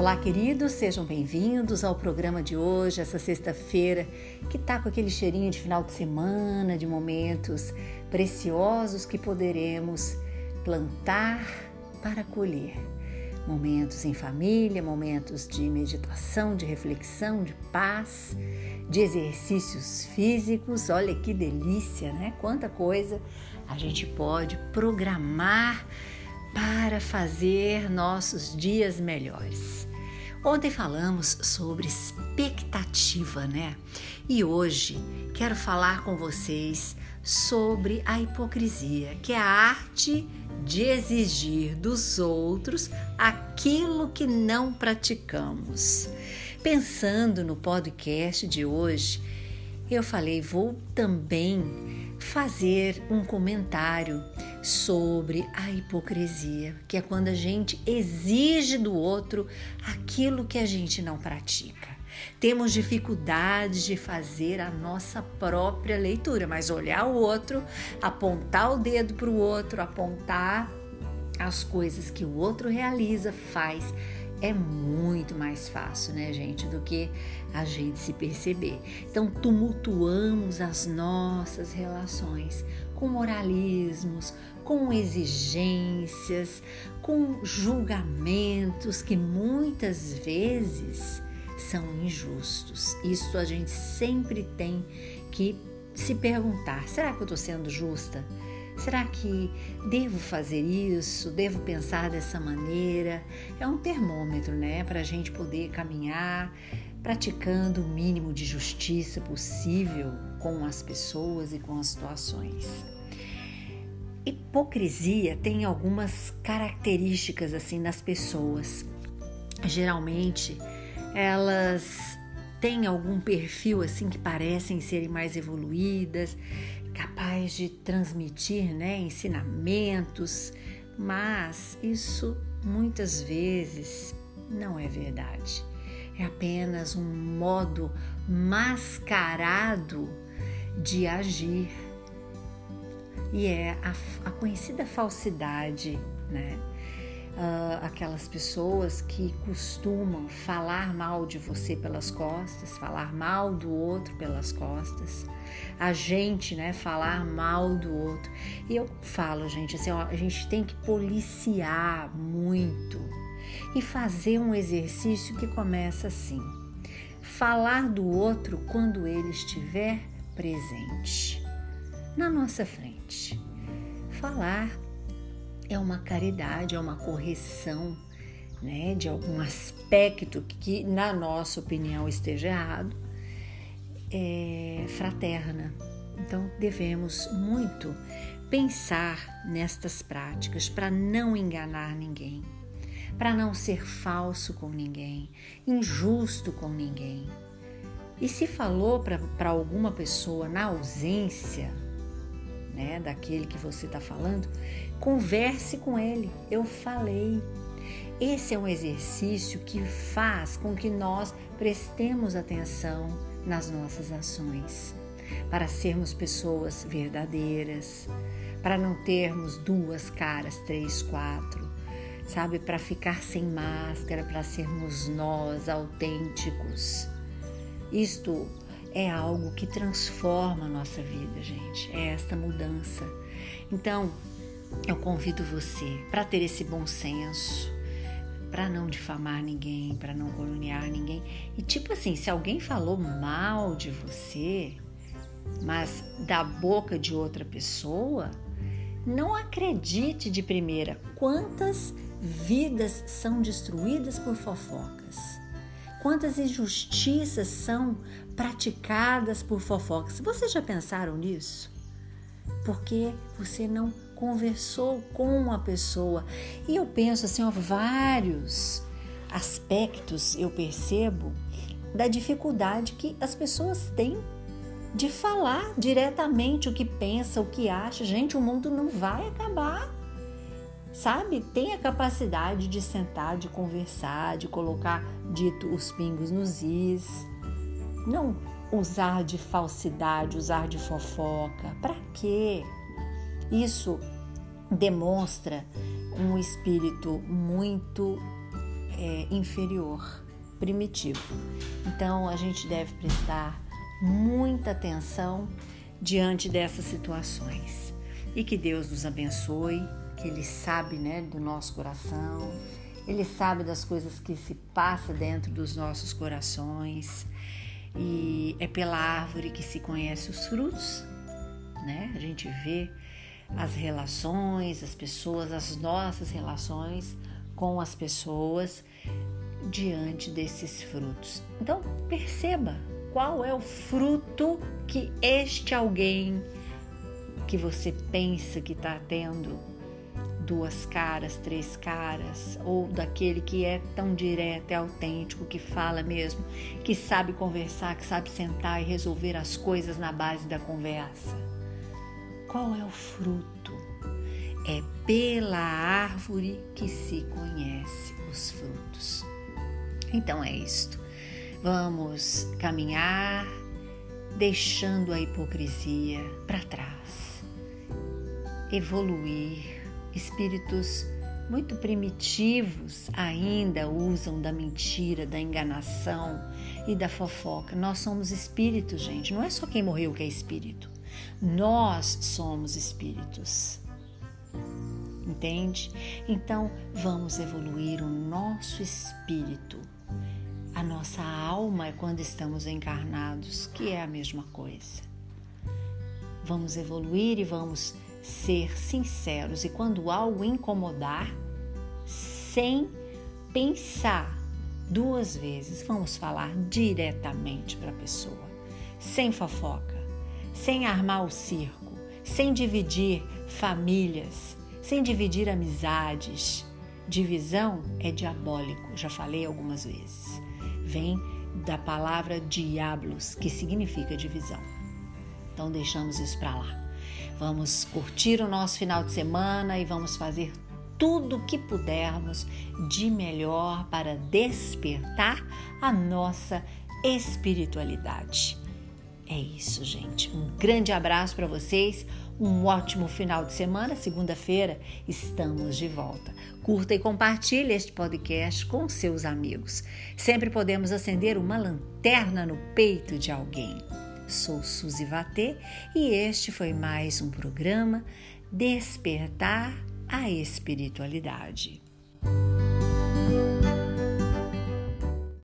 Olá, queridos, sejam bem-vindos ao programa de hoje, essa sexta-feira, que tá com aquele cheirinho de final de semana, de momentos preciosos que poderemos plantar para colher. Momentos em família, momentos de meditação, de reflexão, de paz, de exercícios físicos. Olha que delícia, né? Quanta coisa a gente pode programar para fazer nossos dias melhores. Ontem falamos sobre expectativa, né? E hoje quero falar com vocês sobre a hipocrisia, que é a arte de exigir dos outros aquilo que não praticamos. Pensando no podcast de hoje, eu falei, vou também fazer um comentário sobre a hipocrisia, que é quando a gente exige do outro aquilo que a gente não pratica. Temos dificuldades de fazer a nossa própria leitura, mas olhar o outro, apontar o dedo para o outro, apontar as coisas que o outro realiza, faz, é muito mais fácil, né, gente, do que a gente se perceber. Então, tumultuamos as nossas relações com moralismos, com exigências, com julgamentos que muitas vezes são injustos. Isso a gente sempre tem que se perguntar: será que eu estou sendo justa? Será que devo fazer isso? Devo pensar dessa maneira? É um termômetro, né, para a gente poder caminhar praticando o mínimo de justiça possível com as pessoas e com as situações. Hipocrisia tem algumas características assim nas pessoas. Geralmente, elas têm algum perfil assim que parecem serem mais evoluídas, capaz de transmitir né, ensinamentos, mas isso muitas vezes não é verdade. É apenas um modo mascarado de agir. E é a, a conhecida falsidade, né? uh, aquelas pessoas que costumam falar mal de você pelas costas, falar mal do outro pelas costas, a gente, né, falar mal do outro. E eu falo, gente, assim, ó, a gente tem que policiar muito e fazer um exercício que começa assim: falar do outro quando ele estiver presente, na nossa frente. Falar é uma caridade, é uma correção né, de algum aspecto que, na nossa opinião, esteja errado, é fraterna. Então, devemos muito pensar nestas práticas para não enganar ninguém, para não ser falso com ninguém, injusto com ninguém. E se falou para alguma pessoa na ausência, né, daquele que você está falando, converse com ele. Eu falei. Esse é um exercício que faz com que nós prestemos atenção nas nossas ações, para sermos pessoas verdadeiras, para não termos duas caras, três, quatro, sabe? Para ficar sem máscara, para sermos nós autênticos. Isto é algo que transforma a nossa vida, gente. É esta mudança. Então, eu convido você para ter esse bom senso, para não difamar ninguém, para não caluniar ninguém. E tipo assim, se alguém falou mal de você, mas da boca de outra pessoa, não acredite de primeira quantas vidas são destruídas por fofocas. Quantas injustiças são praticadas por fofocas? Vocês já pensaram nisso? Porque você não conversou com a pessoa. E eu penso assim, ó, vários aspectos eu percebo da dificuldade que as pessoas têm de falar diretamente o que pensa, o que acha. Gente, o mundo não vai acabar sabe? Tem a capacidade de sentar, de conversar, de colocar dito os pingos nos is. Não usar de falsidade, usar de fofoca. Para quê? Isso demonstra um espírito muito é, inferior, primitivo. Então a gente deve prestar muita atenção diante dessas situações e que Deus nos abençoe, que Ele sabe né, do nosso coração, Ele sabe das coisas que se passa dentro dos nossos corações e é pela árvore que se conhece os frutos, né? A gente vê as relações, as pessoas, as nossas relações com as pessoas diante desses frutos. Então, perceba qual é o fruto que este alguém que você pensa que está tendo duas caras, três caras, ou daquele que é tão direto, é autêntico, que fala mesmo, que sabe conversar, que sabe sentar e resolver as coisas na base da conversa. Qual é o fruto? É pela árvore que se conhece os frutos. Então é isto. Vamos caminhar deixando a hipocrisia para trás, evoluir. Espíritos muito primitivos ainda usam da mentira, da enganação e da fofoca. Nós somos espíritos, gente. Não é só quem morreu que é espírito. Nós somos espíritos. Entende? Então, vamos evoluir o nosso espírito. A nossa alma é quando estamos encarnados, que é a mesma coisa. Vamos evoluir e vamos ser sinceros. E quando algo incomodar, sem pensar duas vezes, vamos falar diretamente para a pessoa, sem fofoca sem armar o circo, sem dividir famílias, sem dividir amizades. Divisão é diabólico, já falei algumas vezes. Vem da palavra diablos, que significa divisão. Então deixamos isso para lá. Vamos curtir o nosso final de semana e vamos fazer tudo o que pudermos de melhor para despertar a nossa espiritualidade. É isso, gente. Um grande abraço para vocês. Um ótimo final de semana. Segunda-feira estamos de volta. Curta e compartilhe este podcast com seus amigos. Sempre podemos acender uma lanterna no peito de alguém. Sou Suzy Vatê e este foi mais um programa Despertar a Espiritualidade.